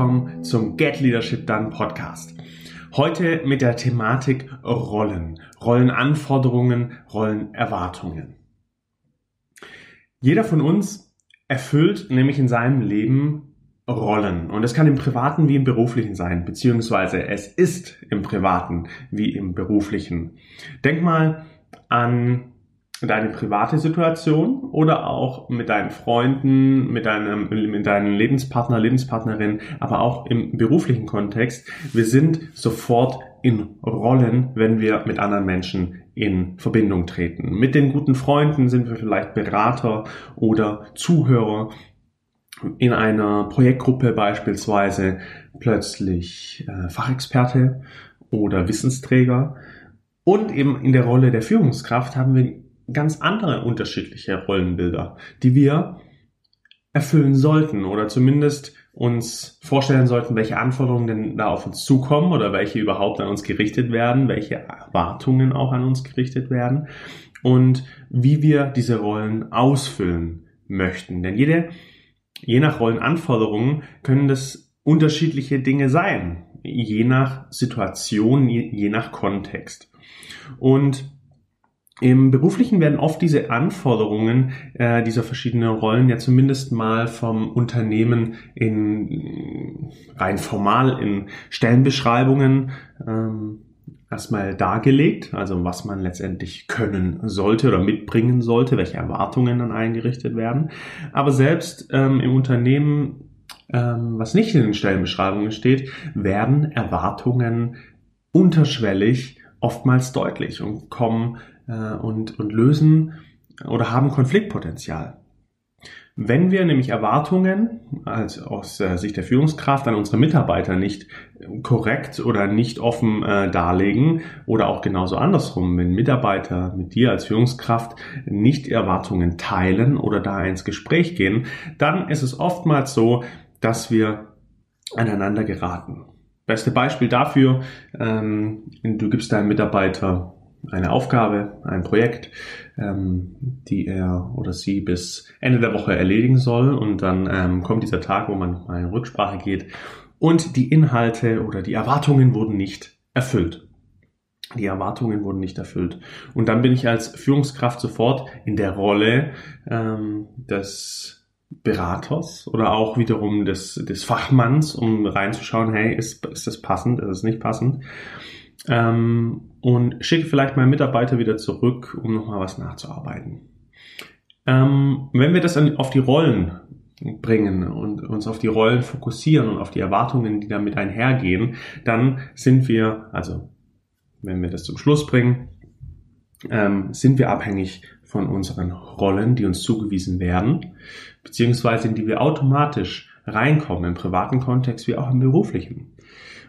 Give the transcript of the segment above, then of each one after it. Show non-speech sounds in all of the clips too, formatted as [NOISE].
willkommen zum Get Leadership Done Podcast. Heute mit der Thematik Rollen, Rollenanforderungen, Rollenerwartungen. Jeder von uns erfüllt nämlich in seinem Leben Rollen. Und es kann im privaten wie im beruflichen sein, beziehungsweise es ist im privaten wie im beruflichen. Denk mal an deine private Situation oder auch mit deinen Freunden, mit deinem, mit deinem Lebenspartner, Lebenspartnerin, aber auch im beruflichen Kontext. Wir sind sofort in Rollen, wenn wir mit anderen Menschen in Verbindung treten. Mit den guten Freunden sind wir vielleicht Berater oder Zuhörer. In einer Projektgruppe beispielsweise plötzlich äh, Fachexperte oder Wissensträger. Und eben in der Rolle der Führungskraft haben wir ganz andere unterschiedliche Rollenbilder, die wir erfüllen sollten oder zumindest uns vorstellen sollten, welche Anforderungen denn da auf uns zukommen oder welche überhaupt an uns gerichtet werden, welche Erwartungen auch an uns gerichtet werden und wie wir diese Rollen ausfüllen möchten. Denn jede, je nach Rollenanforderungen können das unterschiedliche Dinge sein, je nach Situation, je, je nach Kontext. Und im Beruflichen werden oft diese Anforderungen äh, dieser verschiedenen Rollen ja zumindest mal vom Unternehmen in rein formal in Stellenbeschreibungen ähm, erstmal dargelegt, also was man letztendlich können sollte oder mitbringen sollte, welche Erwartungen dann eingerichtet werden. Aber selbst ähm, im Unternehmen, ähm, was nicht in den Stellenbeschreibungen steht, werden Erwartungen unterschwellig oftmals deutlich und kommen äh, und, und lösen oder haben Konfliktpotenzial. Wenn wir nämlich Erwartungen als aus äh, Sicht der Führungskraft an unsere Mitarbeiter nicht korrekt oder nicht offen äh, darlegen oder auch genauso andersrum, wenn Mitarbeiter mit dir als Führungskraft nicht Erwartungen teilen oder da ins Gespräch gehen, dann ist es oftmals so, dass wir aneinander geraten. Beste Beispiel dafür, ähm, du gibst deinem Mitarbeiter eine Aufgabe, ein Projekt, ähm, die er oder sie bis Ende der Woche erledigen soll. Und dann ähm, kommt dieser Tag, wo man mal in Rücksprache geht und die Inhalte oder die Erwartungen wurden nicht erfüllt. Die Erwartungen wurden nicht erfüllt. Und dann bin ich als Führungskraft sofort in der Rolle ähm, des Beraters oder auch wiederum des, des Fachmanns, um reinzuschauen, hey, ist, ist das passend, ist es nicht passend? Ähm, und schicke vielleicht meinen Mitarbeiter wieder zurück, um nochmal was nachzuarbeiten. Ähm, wenn wir das an, auf die Rollen bringen und uns auf die Rollen fokussieren und auf die Erwartungen, die damit einhergehen, dann sind wir, also wenn wir das zum Schluss bringen, ähm, sind wir abhängig von unseren Rollen, die uns zugewiesen werden, beziehungsweise in die wir automatisch reinkommen, im privaten Kontext wie auch im beruflichen.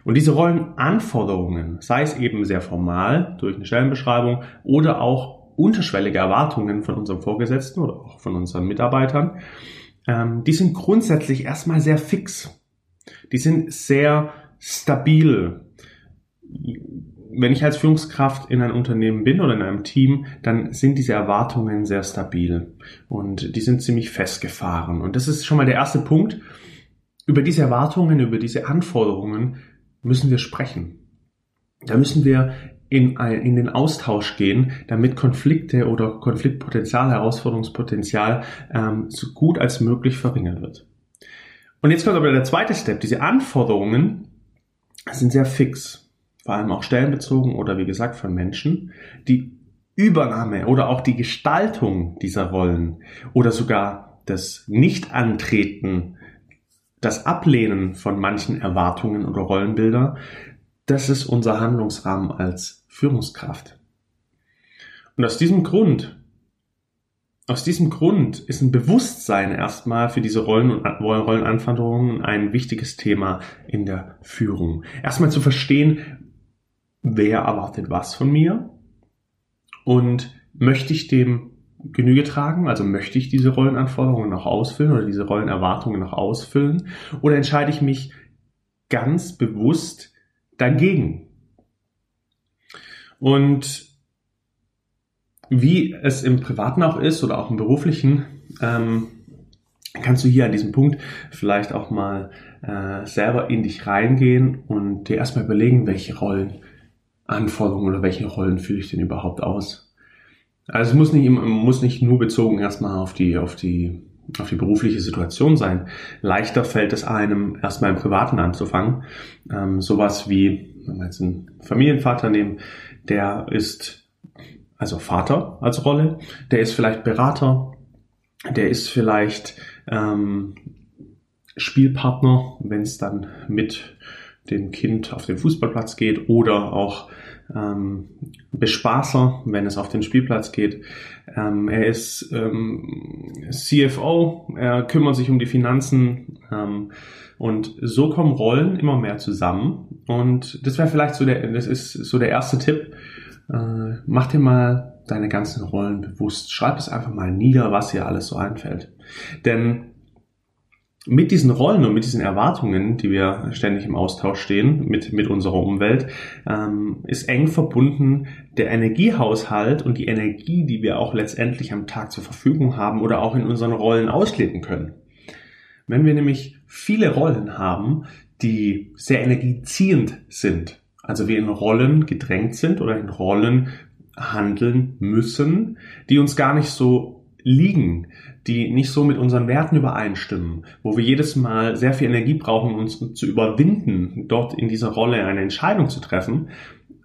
Und diese Rollenanforderungen, sei es eben sehr formal durch eine Stellenbeschreibung oder auch unterschwellige Erwartungen von unserem Vorgesetzten oder auch von unseren Mitarbeitern, ähm, die sind grundsätzlich erstmal sehr fix. Die sind sehr stabil. Wenn ich als Führungskraft in einem Unternehmen bin oder in einem Team, dann sind diese Erwartungen sehr stabil und die sind ziemlich festgefahren. Und das ist schon mal der erste Punkt. Über diese Erwartungen, über diese Anforderungen müssen wir sprechen. Da müssen wir in, in den Austausch gehen, damit Konflikte oder Konfliktpotenzial, Herausforderungspotenzial ähm, so gut als möglich verringert wird. Und jetzt kommt aber der zweite Step. Diese Anforderungen sind sehr fix, vor allem auch stellenbezogen oder wie gesagt von Menschen. Die Übernahme oder auch die Gestaltung dieser Rollen oder sogar das Nichtantreten das Ablehnen von manchen Erwartungen oder Rollenbilder, das ist unser Handlungsrahmen als Führungskraft. Und aus diesem Grund, aus diesem Grund ist ein Bewusstsein erstmal für diese Rollen und Rollenanforderungen ein wichtiges Thema in der Führung. Erstmal zu verstehen, wer erwartet was von mir und möchte ich dem Genüge tragen? Also möchte ich diese Rollenanforderungen noch ausfüllen oder diese Rollenerwartungen noch ausfüllen? Oder entscheide ich mich ganz bewusst dagegen? Und wie es im Privaten auch ist oder auch im Beruflichen, ähm, kannst du hier an diesem Punkt vielleicht auch mal äh, selber in dich reingehen und dir erstmal überlegen, welche Rollen, Anforderungen oder welche Rollen fühle ich denn überhaupt aus. Also es muss nicht, muss nicht nur bezogen erstmal auf die, auf die, auf die berufliche Situation sein. Leichter fällt es einem, erstmal im Privaten anzufangen. Ähm, sowas wie, wenn wir jetzt einen Familienvater nehmen, der ist also Vater als Rolle, der ist vielleicht Berater, der ist vielleicht ähm, Spielpartner, wenn es dann mit dem Kind auf den Fußballplatz geht oder auch ähm, Bespaßer, wenn es auf den Spielplatz geht. Ähm, er ist ähm, CFO, er kümmert sich um die Finanzen ähm, und so kommen Rollen immer mehr zusammen. Und das wäre vielleicht so der, das ist so der erste Tipp. Äh, mach dir mal deine ganzen Rollen bewusst. Schreib es einfach mal nieder, was dir alles so einfällt. Denn mit diesen Rollen und mit diesen Erwartungen, die wir ständig im Austausch stehen mit, mit unserer Umwelt, ähm, ist eng verbunden der Energiehaushalt und die Energie, die wir auch letztendlich am Tag zur Verfügung haben oder auch in unseren Rollen ausleben können. Wenn wir nämlich viele Rollen haben, die sehr energieziehend sind, also wir in Rollen gedrängt sind oder in Rollen handeln müssen, die uns gar nicht so liegen, die nicht so mit unseren Werten übereinstimmen, wo wir jedes Mal sehr viel Energie brauchen, uns zu überwinden, dort in dieser Rolle eine Entscheidung zu treffen,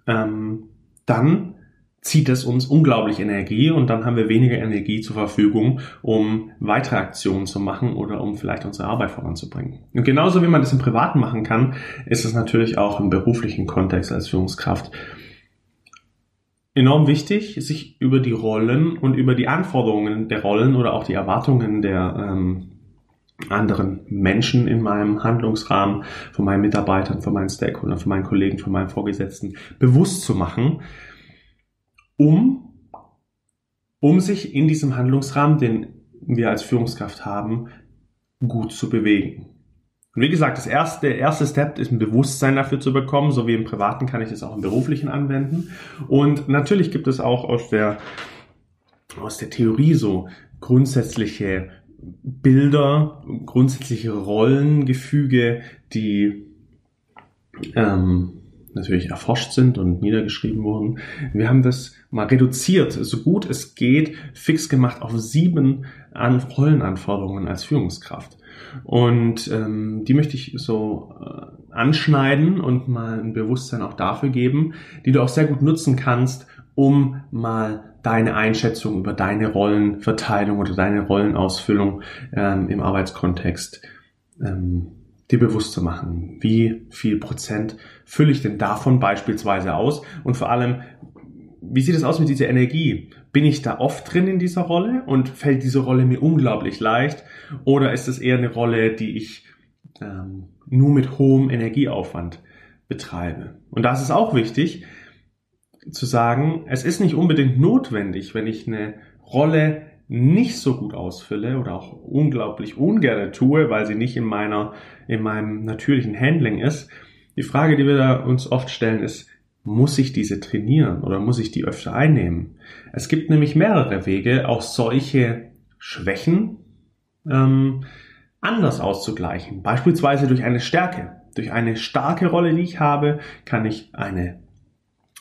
ähm, dann zieht es uns unglaublich Energie und dann haben wir weniger Energie zur Verfügung, um weitere Aktionen zu machen oder um vielleicht unsere Arbeit voranzubringen. Und genauso wie man das im Privaten machen kann, ist es natürlich auch im beruflichen Kontext als Führungskraft enorm wichtig, sich über die Rollen und über die Anforderungen der Rollen oder auch die Erwartungen der ähm, anderen Menschen in meinem Handlungsrahmen, von meinen Mitarbeitern, von meinen Stakeholdern, von meinen Kollegen, von meinen Vorgesetzten bewusst zu machen, um, um sich in diesem Handlungsrahmen, den wir als Führungskraft haben, gut zu bewegen. Und wie gesagt, das erste, der erste Step ist ein Bewusstsein dafür zu bekommen, so wie im Privaten kann ich das auch im Beruflichen anwenden. Und natürlich gibt es auch aus der, aus der Theorie so grundsätzliche Bilder, grundsätzliche Rollengefüge, die ähm, natürlich erforscht sind und niedergeschrieben wurden. Wir haben das mal reduziert, so gut es geht, fix gemacht auf sieben An Rollenanforderungen als Führungskraft. Und ähm, die möchte ich so äh, anschneiden und mal ein Bewusstsein auch dafür geben, die du auch sehr gut nutzen kannst, um mal deine Einschätzung über deine Rollenverteilung oder deine Rollenausfüllung ähm, im Arbeitskontext ähm, dir bewusst zu machen. Wie viel Prozent fülle ich denn davon beispielsweise aus? Und vor allem, wie sieht es aus mit dieser Energie? Bin ich da oft drin in dieser Rolle und fällt diese Rolle mir unglaublich leicht? Oder ist es eher eine Rolle, die ich ähm, nur mit hohem Energieaufwand betreibe? Und da ist es auch wichtig zu sagen, es ist nicht unbedingt notwendig, wenn ich eine Rolle nicht so gut ausfülle oder auch unglaublich ungerne tue, weil sie nicht in meiner, in meinem natürlichen Handling ist. Die Frage, die wir da uns oft stellen, ist, muss ich diese trainieren oder muss ich die öfter einnehmen? Es gibt nämlich mehrere Wege, auch solche Schwächen ähm, anders auszugleichen. Beispielsweise durch eine Stärke. Durch eine starke Rolle, die ich habe, kann ich eine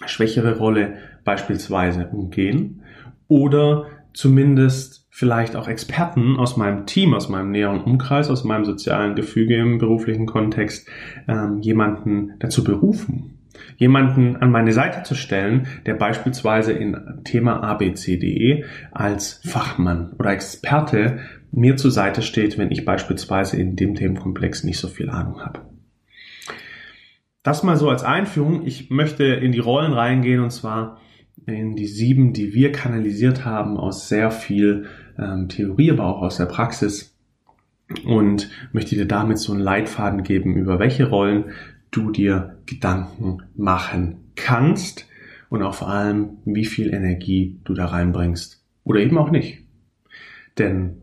schwächere Rolle beispielsweise umgehen oder zumindest vielleicht auch Experten aus meinem Team, aus meinem näheren Umkreis, aus meinem sozialen Gefüge im beruflichen Kontext, ähm, jemanden dazu berufen, jemanden an meine Seite zu stellen, der beispielsweise in Thema ABCDE als Fachmann oder Experte mir zur Seite steht, wenn ich beispielsweise in dem Themenkomplex nicht so viel Ahnung habe. Das mal so als Einführung. Ich möchte in die Rollen reingehen und zwar in die sieben, die wir kanalisiert haben aus sehr viel ähm, Theorie, aber auch aus der Praxis und möchte dir damit so einen Leitfaden geben, über welche Rollen du dir Gedanken machen kannst und auch vor allem, wie viel Energie du da reinbringst oder eben auch nicht. Denn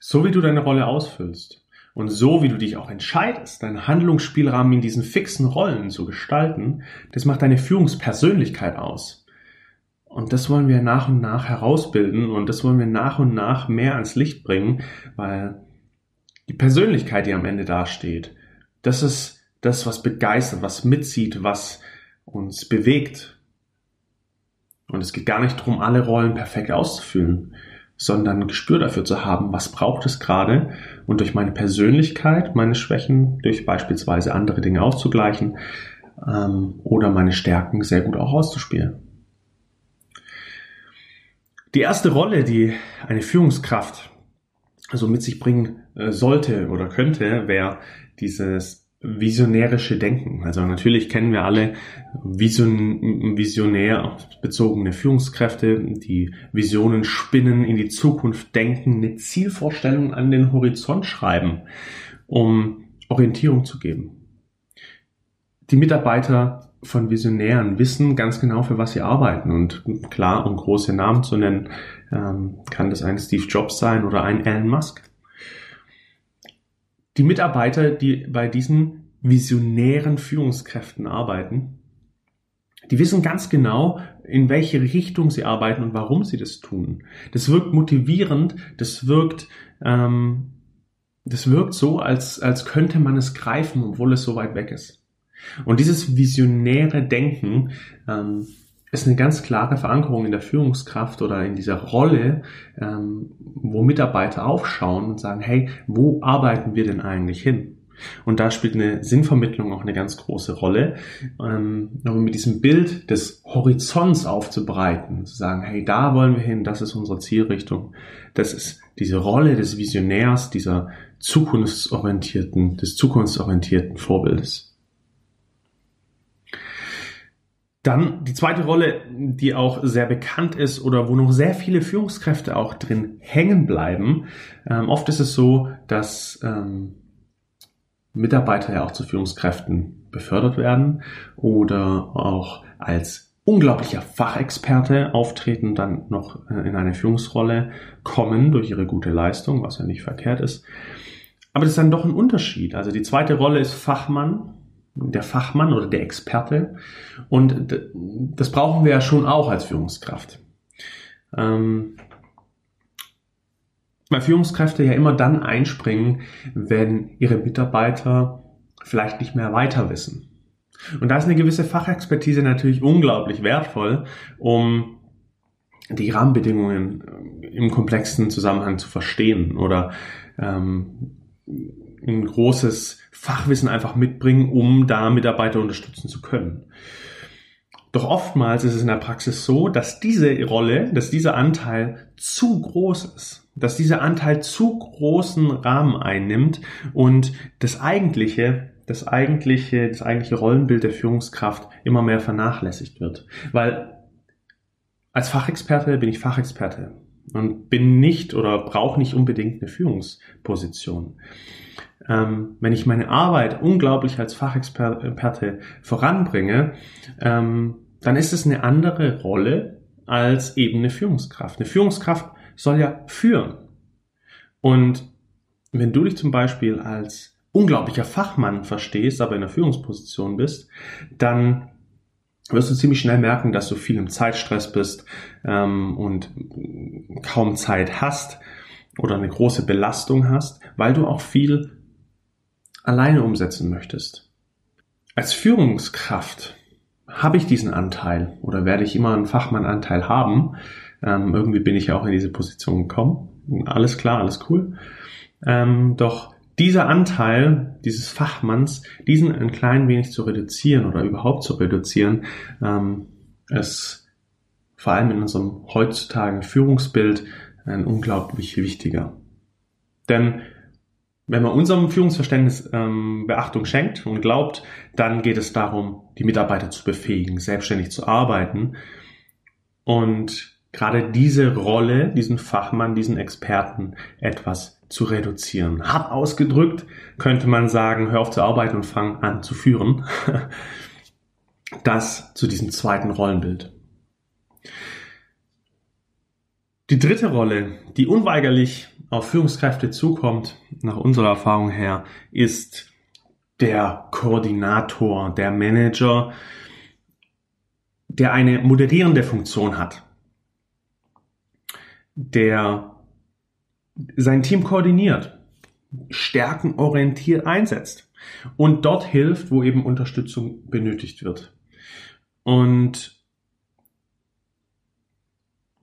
so wie du deine Rolle ausfüllst, und so wie du dich auch entscheidest, deinen Handlungsspielrahmen in diesen fixen Rollen zu gestalten, das macht deine Führungspersönlichkeit aus. Und das wollen wir nach und nach herausbilden und das wollen wir nach und nach mehr ans Licht bringen, weil die Persönlichkeit, die am Ende dasteht, das ist das, was begeistert, was mitzieht, was uns bewegt. Und es geht gar nicht darum, alle Rollen perfekt auszufüllen, sondern ein Gespür dafür zu haben, was braucht es gerade und durch meine Persönlichkeit, meine Schwächen, durch beispielsweise andere Dinge auszugleichen ähm, oder meine Stärken sehr gut auch auszuspielen. Die erste Rolle, die eine Führungskraft also mit sich bringen äh, sollte oder könnte, wäre dieses visionärische Denken. Also natürlich kennen wir alle vision, visionär bezogene Führungskräfte, die Visionen spinnen, in die Zukunft denken, eine Zielvorstellung an den Horizont schreiben, um Orientierung zu geben. Die Mitarbeiter von Visionären wissen ganz genau, für was sie arbeiten. Und klar, um große Namen zu nennen, ähm, kann das ein Steve Jobs sein oder ein Elon Musk. Die Mitarbeiter, die bei diesen visionären Führungskräften arbeiten, die wissen ganz genau, in welche Richtung sie arbeiten und warum sie das tun. Das wirkt motivierend, das wirkt, ähm, das wirkt so, als, als könnte man es greifen, obwohl es so weit weg ist. Und dieses visionäre Denken ähm, ist eine ganz klare Verankerung in der Führungskraft oder in dieser Rolle, ähm, wo Mitarbeiter aufschauen und sagen, hey, wo arbeiten wir denn eigentlich hin? Und da spielt eine Sinnvermittlung auch eine ganz große Rolle, ähm, mit diesem Bild des Horizonts aufzubreiten, zu sagen, hey, da wollen wir hin, das ist unsere Zielrichtung. Das ist diese Rolle des Visionärs, dieser zukunftsorientierten, des zukunftsorientierten Vorbildes. Dann die zweite Rolle, die auch sehr bekannt ist oder wo noch sehr viele Führungskräfte auch drin hängen bleiben. Ähm, oft ist es so, dass ähm, Mitarbeiter ja auch zu Führungskräften befördert werden oder auch als unglaublicher Fachexperte auftreten, dann noch äh, in eine Führungsrolle kommen durch ihre gute Leistung, was ja nicht verkehrt ist. Aber das ist dann doch ein Unterschied. Also die zweite Rolle ist Fachmann der Fachmann oder der Experte. Und das brauchen wir ja schon auch als Führungskraft. Ähm, weil Führungskräfte ja immer dann einspringen, wenn ihre Mitarbeiter vielleicht nicht mehr weiter wissen. Und da ist eine gewisse Fachexpertise natürlich unglaublich wertvoll, um die Rahmenbedingungen im komplexen Zusammenhang zu verstehen oder ähm, ein großes Fachwissen einfach mitbringen, um da Mitarbeiter unterstützen zu können. Doch oftmals ist es in der Praxis so, dass diese Rolle, dass dieser Anteil zu groß ist, dass dieser Anteil zu großen Rahmen einnimmt und das eigentliche, das eigentliche, das eigentliche Rollenbild der Führungskraft immer mehr vernachlässigt wird. Weil als Fachexperte bin ich Fachexperte und bin nicht oder brauche nicht unbedingt eine Führungsposition ähm, wenn ich meine Arbeit unglaublich als Fachexperte voranbringe, ähm, dann ist es eine andere Rolle als eben eine Führungskraft. Eine Führungskraft soll ja führen. Und wenn du dich zum Beispiel als unglaublicher Fachmann verstehst, aber in der Führungsposition bist, dann wirst du ziemlich schnell merken, dass du viel im Zeitstress bist ähm, und kaum Zeit hast oder eine große Belastung hast, weil du auch viel alleine umsetzen möchtest. Als Führungskraft habe ich diesen Anteil oder werde ich immer einen Fachmannanteil haben. Ähm, irgendwie bin ich ja auch in diese Position gekommen. Alles klar, alles cool. Ähm, doch dieser Anteil dieses Fachmanns, diesen ein klein wenig zu reduzieren oder überhaupt zu reduzieren, ähm, ist vor allem in unserem heutzutage Führungsbild ein unglaublich wichtiger. Denn wenn man unserem Führungsverständnis ähm, Beachtung schenkt und glaubt, dann geht es darum, die Mitarbeiter zu befähigen, selbstständig zu arbeiten. Und gerade diese Rolle, diesen Fachmann, diesen Experten etwas zu reduzieren. Hart ausgedrückt könnte man sagen, hör auf zu arbeiten und fang an zu führen. [LAUGHS] Das zu diesem zweiten Rollenbild. Die dritte Rolle, die unweigerlich auf Führungskräfte zukommt, nach unserer Erfahrung her, ist der Koordinator, der Manager, der eine moderierende Funktion hat. der sein Team koordiniert, stärkenorientiert einsetzt und dort hilft, wo eben Unterstützung benötigt wird. Und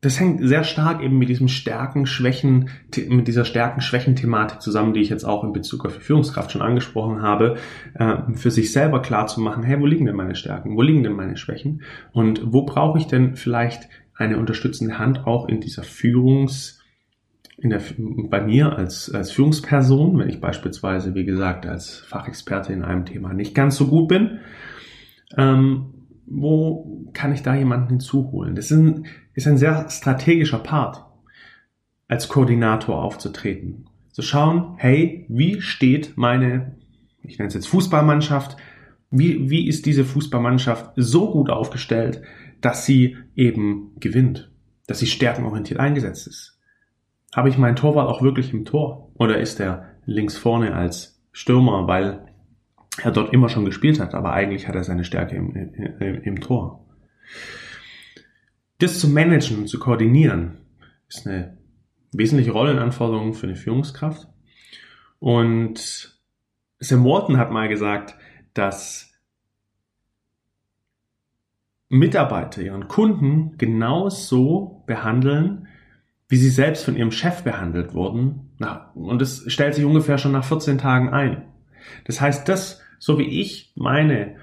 das hängt sehr stark eben mit diesem Stärken, Schwächen, mit dieser Stärken, Schwächen-Thematik zusammen, die ich jetzt auch in Bezug auf die Führungskraft schon angesprochen habe, äh, für sich selber klar zu machen, hey, wo liegen denn meine Stärken? Wo liegen denn meine Schwächen? Und wo brauche ich denn vielleicht eine unterstützende Hand auch in dieser Führungs- in der, bei mir als, als Führungsperson, wenn ich beispielsweise, wie gesagt, als Fachexperte in einem Thema nicht ganz so gut bin, ähm, wo kann ich da jemanden hinzuholen? Das ist ein, ist ein sehr strategischer Part, als Koordinator aufzutreten. Zu schauen, hey, wie steht meine, ich nenne es jetzt Fußballmannschaft, wie, wie ist diese Fußballmannschaft so gut aufgestellt, dass sie eben gewinnt, dass sie stärkenorientiert eingesetzt ist? Habe ich meinen Torwart auch wirklich im Tor? Oder ist er links vorne als Stürmer, weil er dort immer schon gespielt hat, aber eigentlich hat er seine Stärke im, im, im Tor? Das zu managen und zu koordinieren ist eine wesentliche Rollenanforderung für eine Führungskraft. Und Sam Walton hat mal gesagt, dass Mitarbeiter ihren Kunden genauso behandeln, wie sie selbst von ihrem Chef behandelt wurden. Und es stellt sich ungefähr schon nach 14 Tagen ein. Das heißt, das, so wie ich meine,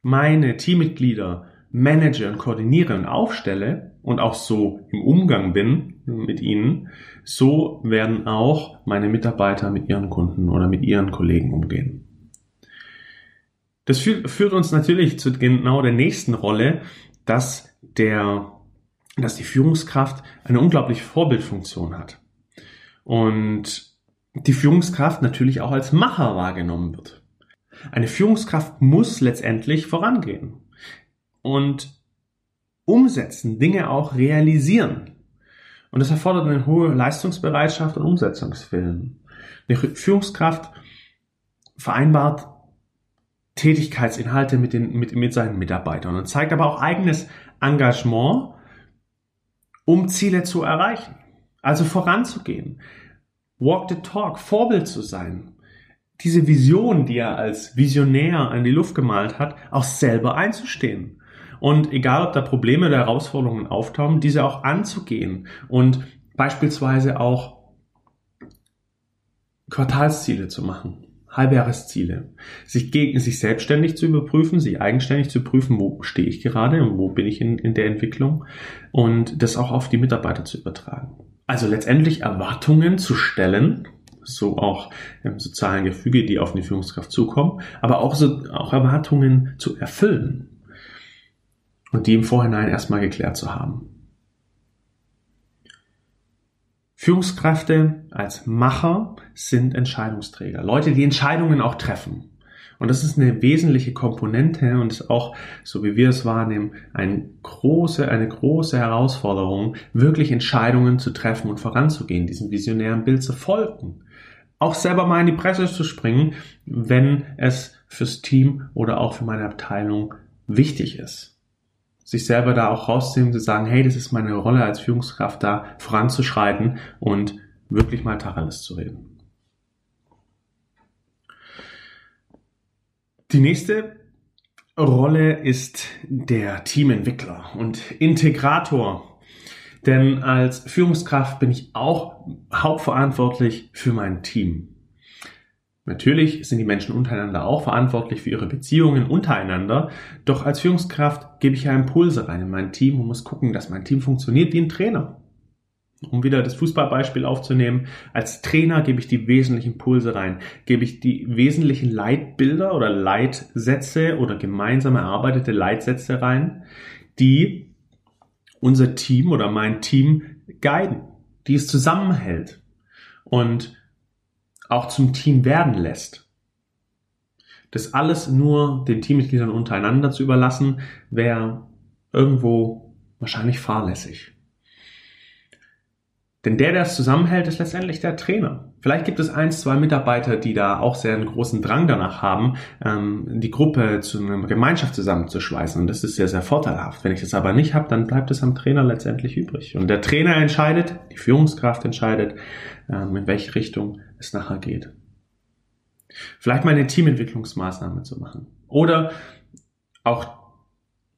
meine Teammitglieder manage und koordiniere und aufstelle und auch so im Umgang bin mit ihnen, so werden auch meine Mitarbeiter mit ihren Kunden oder mit ihren Kollegen umgehen. Das führt uns natürlich zu genau der nächsten Rolle, dass der dass die Führungskraft eine unglaubliche Vorbildfunktion hat. Und die Führungskraft natürlich auch als Macher wahrgenommen wird. Eine Führungskraft muss letztendlich vorangehen und umsetzen, Dinge auch realisieren. Und das erfordert eine hohe Leistungsbereitschaft und Umsetzungswillen. Eine Führungskraft vereinbart Tätigkeitsinhalte mit, den, mit, mit seinen Mitarbeitern und zeigt aber auch eigenes Engagement um Ziele zu erreichen. Also voranzugehen. Walk the talk, Vorbild zu sein. Diese Vision, die er als Visionär in die Luft gemalt hat, auch selber einzustehen. Und egal, ob da Probleme oder Herausforderungen auftauchen, diese auch anzugehen und beispielsweise auch Quartalsziele zu machen. Halbjahresziele. Sich gegen sich selbstständig zu überprüfen, sich eigenständig zu prüfen, wo stehe ich gerade und wo bin ich in, in der Entwicklung und das auch auf die Mitarbeiter zu übertragen. Also letztendlich Erwartungen zu stellen, so auch im sozialen Gefüge, die auf die Führungskraft zukommen, aber auch, so, auch Erwartungen zu erfüllen und die im Vorhinein erstmal geklärt zu haben. Führungskräfte als Macher sind Entscheidungsträger, Leute, die Entscheidungen auch treffen. Und das ist eine wesentliche Komponente und ist auch, so wie wir es wahrnehmen, eine große, eine große Herausforderung, wirklich Entscheidungen zu treffen und voranzugehen, diesem visionären Bild zu folgen. Auch selber mal in die Presse zu springen, wenn es fürs Team oder auch für meine Abteilung wichtig ist sich selber da auch rauszunehmen, zu sagen, hey, das ist meine Rolle als Führungskraft da, voranzuschreiten und wirklich mal Tacheles zu reden. Die nächste Rolle ist der Teamentwickler und Integrator. Denn als Führungskraft bin ich auch hauptverantwortlich für mein Team. Natürlich sind die Menschen untereinander auch verantwortlich für ihre Beziehungen untereinander, doch als Führungskraft gebe ich ja Impulse rein in mein Team und muss gucken, dass mein Team funktioniert wie ein Trainer. Um wieder das Fußballbeispiel aufzunehmen, als Trainer gebe ich die wesentlichen Impulse rein, gebe ich die wesentlichen Leitbilder oder Leitsätze oder gemeinsam erarbeitete Leitsätze rein, die unser Team oder mein Team guiden, die es zusammenhält. Und auch zum Team werden lässt. Das alles nur den Teammitgliedern untereinander zu überlassen, wäre irgendwo wahrscheinlich fahrlässig. Denn der, der es zusammenhält, ist letztendlich der Trainer. Vielleicht gibt es eins, zwei Mitarbeiter, die da auch sehr einen großen Drang danach haben, ähm, die Gruppe zu einer Gemeinschaft zusammenzuschweißen. Und das ist sehr, sehr vorteilhaft. Wenn ich das aber nicht habe, dann bleibt es am Trainer letztendlich übrig. Und der Trainer entscheidet, die Führungskraft entscheidet, ähm, in welche Richtung es nachher geht. Vielleicht mal eine Teamentwicklungsmaßnahme zu machen. Oder auch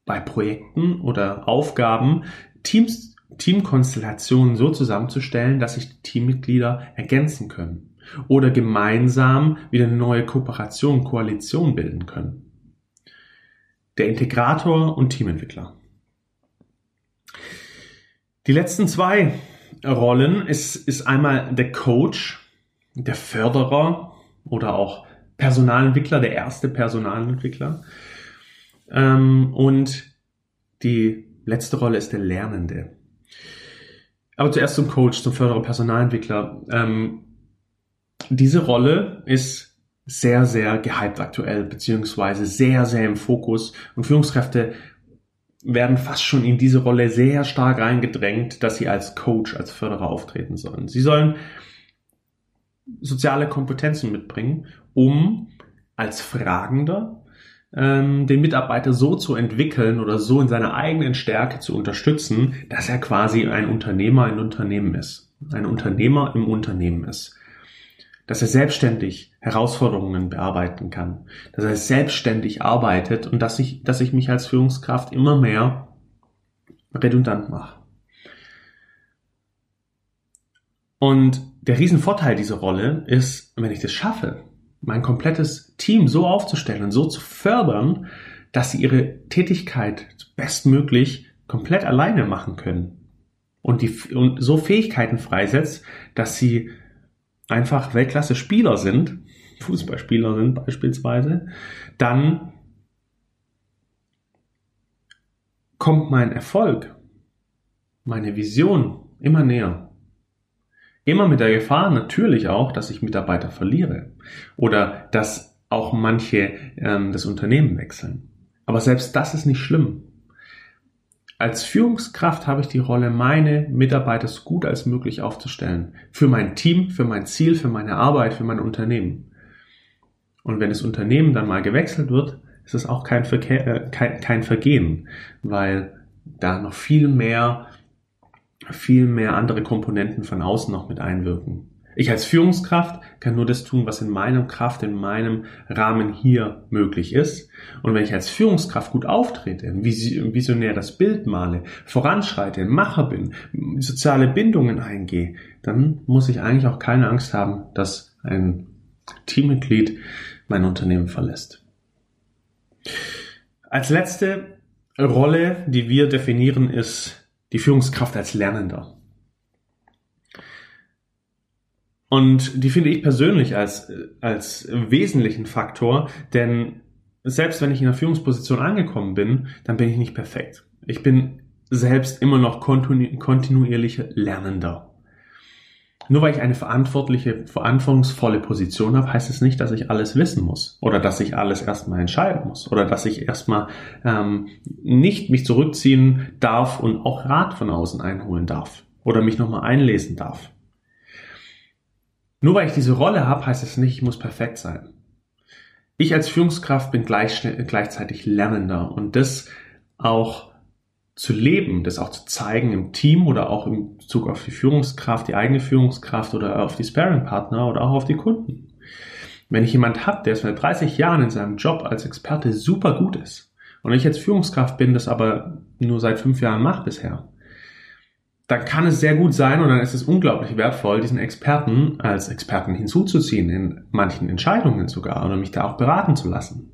bei Projekten oder Aufgaben Teams Teamkonstellationen so zusammenzustellen, dass sich die Teammitglieder ergänzen können oder gemeinsam wieder eine neue Kooperation, Koalition bilden können. Der Integrator und Teamentwickler. Die letzten zwei Rollen ist, ist einmal der Coach, der Förderer oder auch Personalentwickler, der erste Personalentwickler. Ähm, und die letzte Rolle ist der Lernende. Aber zuerst zum Coach, zum Förderer Personalentwickler. Ähm, diese Rolle ist sehr, sehr gehypt aktuell, beziehungsweise sehr, sehr im Fokus. Und Führungskräfte werden fast schon in diese Rolle sehr stark reingedrängt, dass sie als Coach, als Förderer auftreten sollen. Sie sollen soziale Kompetenzen mitbringen, um als Fragender ähm, den Mitarbeiter so zu entwickeln oder so in seiner eigenen Stärke zu unterstützen, dass er quasi ein Unternehmer im Unternehmen ist. Ein Unternehmer im Unternehmen ist. Dass er selbstständig Herausforderungen bearbeiten kann. Dass er selbstständig arbeitet und dass ich, dass ich mich als Führungskraft immer mehr redundant mache. Und der Riesenvorteil dieser Rolle ist, wenn ich das schaffe, mein komplettes Team so aufzustellen und so zu fördern, dass sie ihre Tätigkeit bestmöglich komplett alleine machen können und, die, und so Fähigkeiten freisetzt, dass sie einfach Weltklasse Spieler sind, Fußballspieler sind beispielsweise, dann kommt mein Erfolg, meine Vision immer näher. Immer mit der Gefahr natürlich auch, dass ich Mitarbeiter verliere oder dass auch manche ähm, das Unternehmen wechseln. Aber selbst das ist nicht schlimm. Als Führungskraft habe ich die Rolle, meine Mitarbeiter so gut als möglich aufzustellen. Für mein Team, für mein Ziel, für meine Arbeit, für mein Unternehmen. Und wenn das Unternehmen dann mal gewechselt wird, ist es auch kein, Verkehr, äh, kein, kein Vergehen, weil da noch viel mehr viel mehr andere Komponenten von außen noch mit einwirken. Ich als Führungskraft kann nur das tun, was in meinem Kraft, in meinem Rahmen hier möglich ist. Und wenn ich als Führungskraft gut auftrete, visionär das Bild male, voranschreite, Macher bin, soziale Bindungen eingehe, dann muss ich eigentlich auch keine Angst haben, dass ein Teammitglied mein Unternehmen verlässt. Als letzte Rolle, die wir definieren, ist die Führungskraft als Lernender. Und die finde ich persönlich als, als wesentlichen Faktor, denn selbst wenn ich in einer Führungsposition angekommen bin, dann bin ich nicht perfekt. Ich bin selbst immer noch kontinu kontinuierlich Lernender. Nur weil ich eine verantwortliche, verantwortungsvolle Position habe, heißt es nicht, dass ich alles wissen muss oder dass ich alles erstmal entscheiden muss oder dass ich erstmal ähm, nicht mich zurückziehen darf und auch Rat von außen einholen darf oder mich nochmal einlesen darf. Nur weil ich diese Rolle habe, heißt es nicht, ich muss perfekt sein. Ich als Führungskraft bin gleich, gleichzeitig Lernender und das auch zu leben, das auch zu zeigen im Team oder auch im Bezug auf die Führungskraft, die eigene Führungskraft oder auf die Sparing-Partner oder auch auf die Kunden. Wenn ich jemand habe, der seit 30 Jahren in seinem Job als Experte super gut ist und ich als Führungskraft bin, das aber nur seit fünf Jahren mache bisher, dann kann es sehr gut sein und dann ist es unglaublich wertvoll, diesen Experten als Experten hinzuzuziehen, in manchen Entscheidungen sogar, oder mich da auch beraten zu lassen.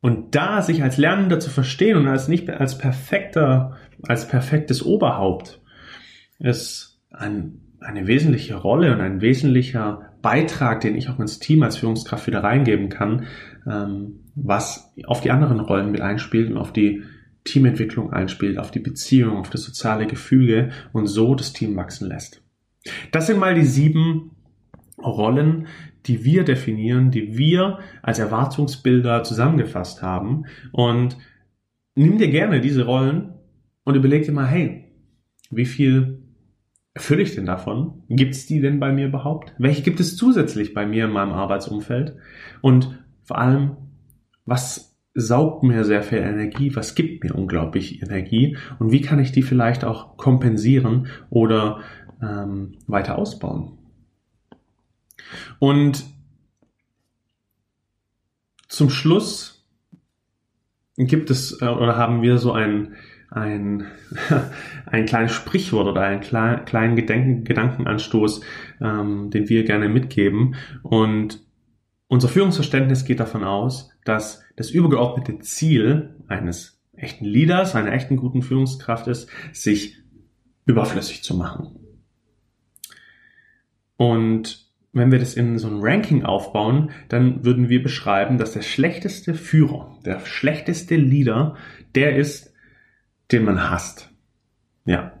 Und da sich als Lernender zu verstehen und als nicht als perfekter, als perfektes Oberhaupt ist ein, eine wesentliche Rolle und ein wesentlicher Beitrag, den ich auch ins Team als Führungskraft wieder reingeben kann, ähm, was auf die anderen Rollen mit einspielt und auf die Teamentwicklung einspielt, auf die Beziehung, auf das soziale Gefüge und so das Team wachsen lässt. Das sind mal die sieben Rollen, die wir definieren, die wir als Erwartungsbilder zusammengefasst haben. Und nimm dir gerne diese Rollen und überleg dir mal, hey, Wie viel erfülle ich denn davon? Gibt es die denn bei mir überhaupt? Welche gibt es zusätzlich bei mir in meinem Arbeitsumfeld? Und vor allem, was saugt mir sehr viel Energie? Was gibt mir unglaublich Energie? Und wie kann ich die vielleicht auch kompensieren oder ähm, weiter ausbauen? Und zum Schluss gibt es äh, oder haben wir so ein, ein, [LAUGHS] ein kleines Sprichwort oder einen kleinen Gedanken, Gedankenanstoß, ähm, den wir gerne mitgeben. Und unser Führungsverständnis geht davon aus, dass das übergeordnete Ziel eines echten Leaders, einer echten guten Führungskraft ist, sich überflüssig zu machen. Und wenn wir das in so ein Ranking aufbauen, dann würden wir beschreiben, dass der schlechteste Führer, der schlechteste Leader, der ist, den man hasst. Ja.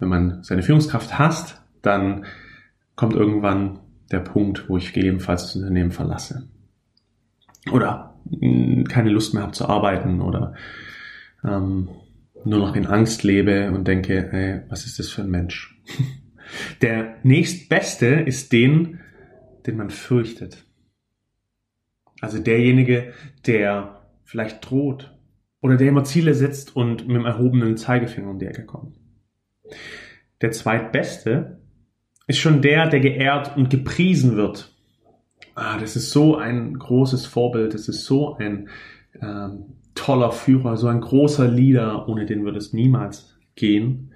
Wenn man seine Führungskraft hasst, dann kommt irgendwann der Punkt, wo ich gegebenenfalls das Unternehmen verlasse. Oder hm, keine Lust mehr habe zu arbeiten oder ähm, nur noch in Angst lebe und denke, ey, was ist das für ein Mensch? [LAUGHS] Der nächstbeste ist den, den man fürchtet. Also derjenige, der vielleicht droht oder der immer Ziele setzt und mit dem erhobenen Zeigefinger um die Ecke kommt. Der zweitbeste ist schon der, der geehrt und gepriesen wird. Ah, das ist so ein großes Vorbild, das ist so ein ähm, toller Führer, so ein großer Leader, ohne den würde es niemals gehen.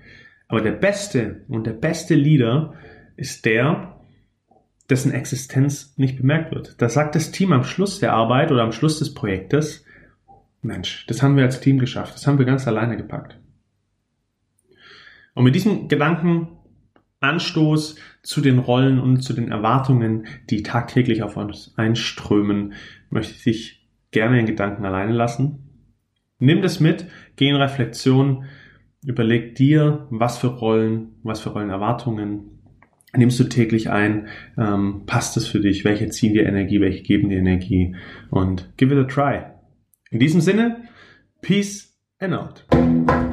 Aber der beste und der beste Leader ist der, dessen Existenz nicht bemerkt wird. Da sagt das Team am Schluss der Arbeit oder am Schluss des Projektes, Mensch, das haben wir als Team geschafft, das haben wir ganz alleine gepackt. Und mit diesem Gedanken Anstoß zu den Rollen und zu den Erwartungen, die tagtäglich auf uns einströmen, möchte ich dich gerne in Gedanken alleine lassen. Nimm das mit, geh in Reflexion, Überleg dir, was für Rollen, was für Rollenerwartungen nimmst du täglich ein, ähm, passt es für dich, welche ziehen dir Energie, welche geben dir Energie und give it a try. In diesem Sinne, peace and out.